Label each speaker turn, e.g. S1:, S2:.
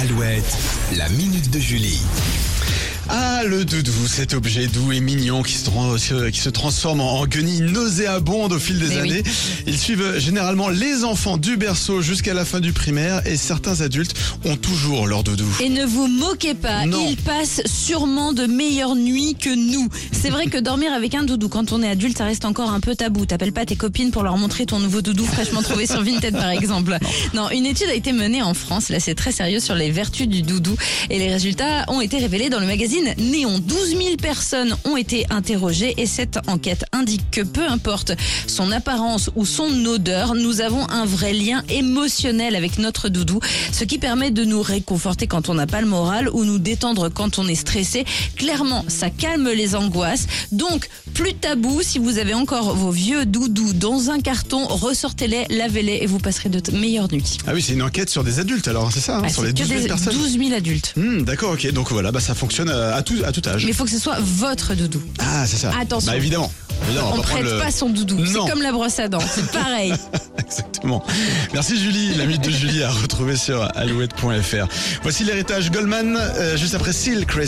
S1: Alouette, la minute de Julie.
S2: Ah, le doudou, cet objet doux et mignon qui se, qui transforme en guenille nauséabonde au fil des
S3: oui.
S2: années. Ils suivent généralement les enfants du berceau jusqu'à la fin du primaire et certains adultes ont toujours leur doudou.
S3: Et ne vous moquez pas,
S2: Non.
S3: il passe sûrement de meilleures nuits que nous. C'est vrai que dormir avec un doudou quand on est adulte, ça reste encore un peu tabou. T'appelles pas tes copines pour leur montrer ton nouveau doudou fraîchement trouvé sur Vinted par exemple. Non, une étude a été menée en France, là c'est très sérieux sur les vertus du doudou et les résultats ont été révélés dans le magazine Néon. 12 000 personnes ont été interrogées et cette enquête indique que peu importe son apparence ou son odeur, nous avons un vrai lien émotionnel avec notre doudou, ce qui permet de nous réconforter quand on n'a pas le moral ou nous détendre quand on est stressé. Clairement, ça calme les angoisses. Donc, plus tabou, si vous avez encore vos vieux doudous dans un carton, ressortez-les, lavez-les et vous passerez de meilleures nuits.
S2: Ah oui, c'est une enquête sur des adultes alors, c'est ça, hein,
S3: Ah,
S2: sur les
S3: que
S2: 12 000
S3: des
S2: personnes.
S3: 12 000 adultes.
S2: Hmm, D'accord, ok, donc voilà, bah, ça fonctionne à, à tout, à tout âge.
S3: Mais il faut que ce soit votre doudou.
S2: Ah, c'est ça.
S3: Attention.
S2: Bah évidemment. Évidemment,
S3: On ne prête
S2: le-
S3: pas son doudou. C'est comme la brosse à dents. C'est pareil.
S2: Exactement. Merci Julie, la mythe de Julie à retrouver sur alouette.fr. Voici l'héritage Goldman, euh, juste après Seal Crazy.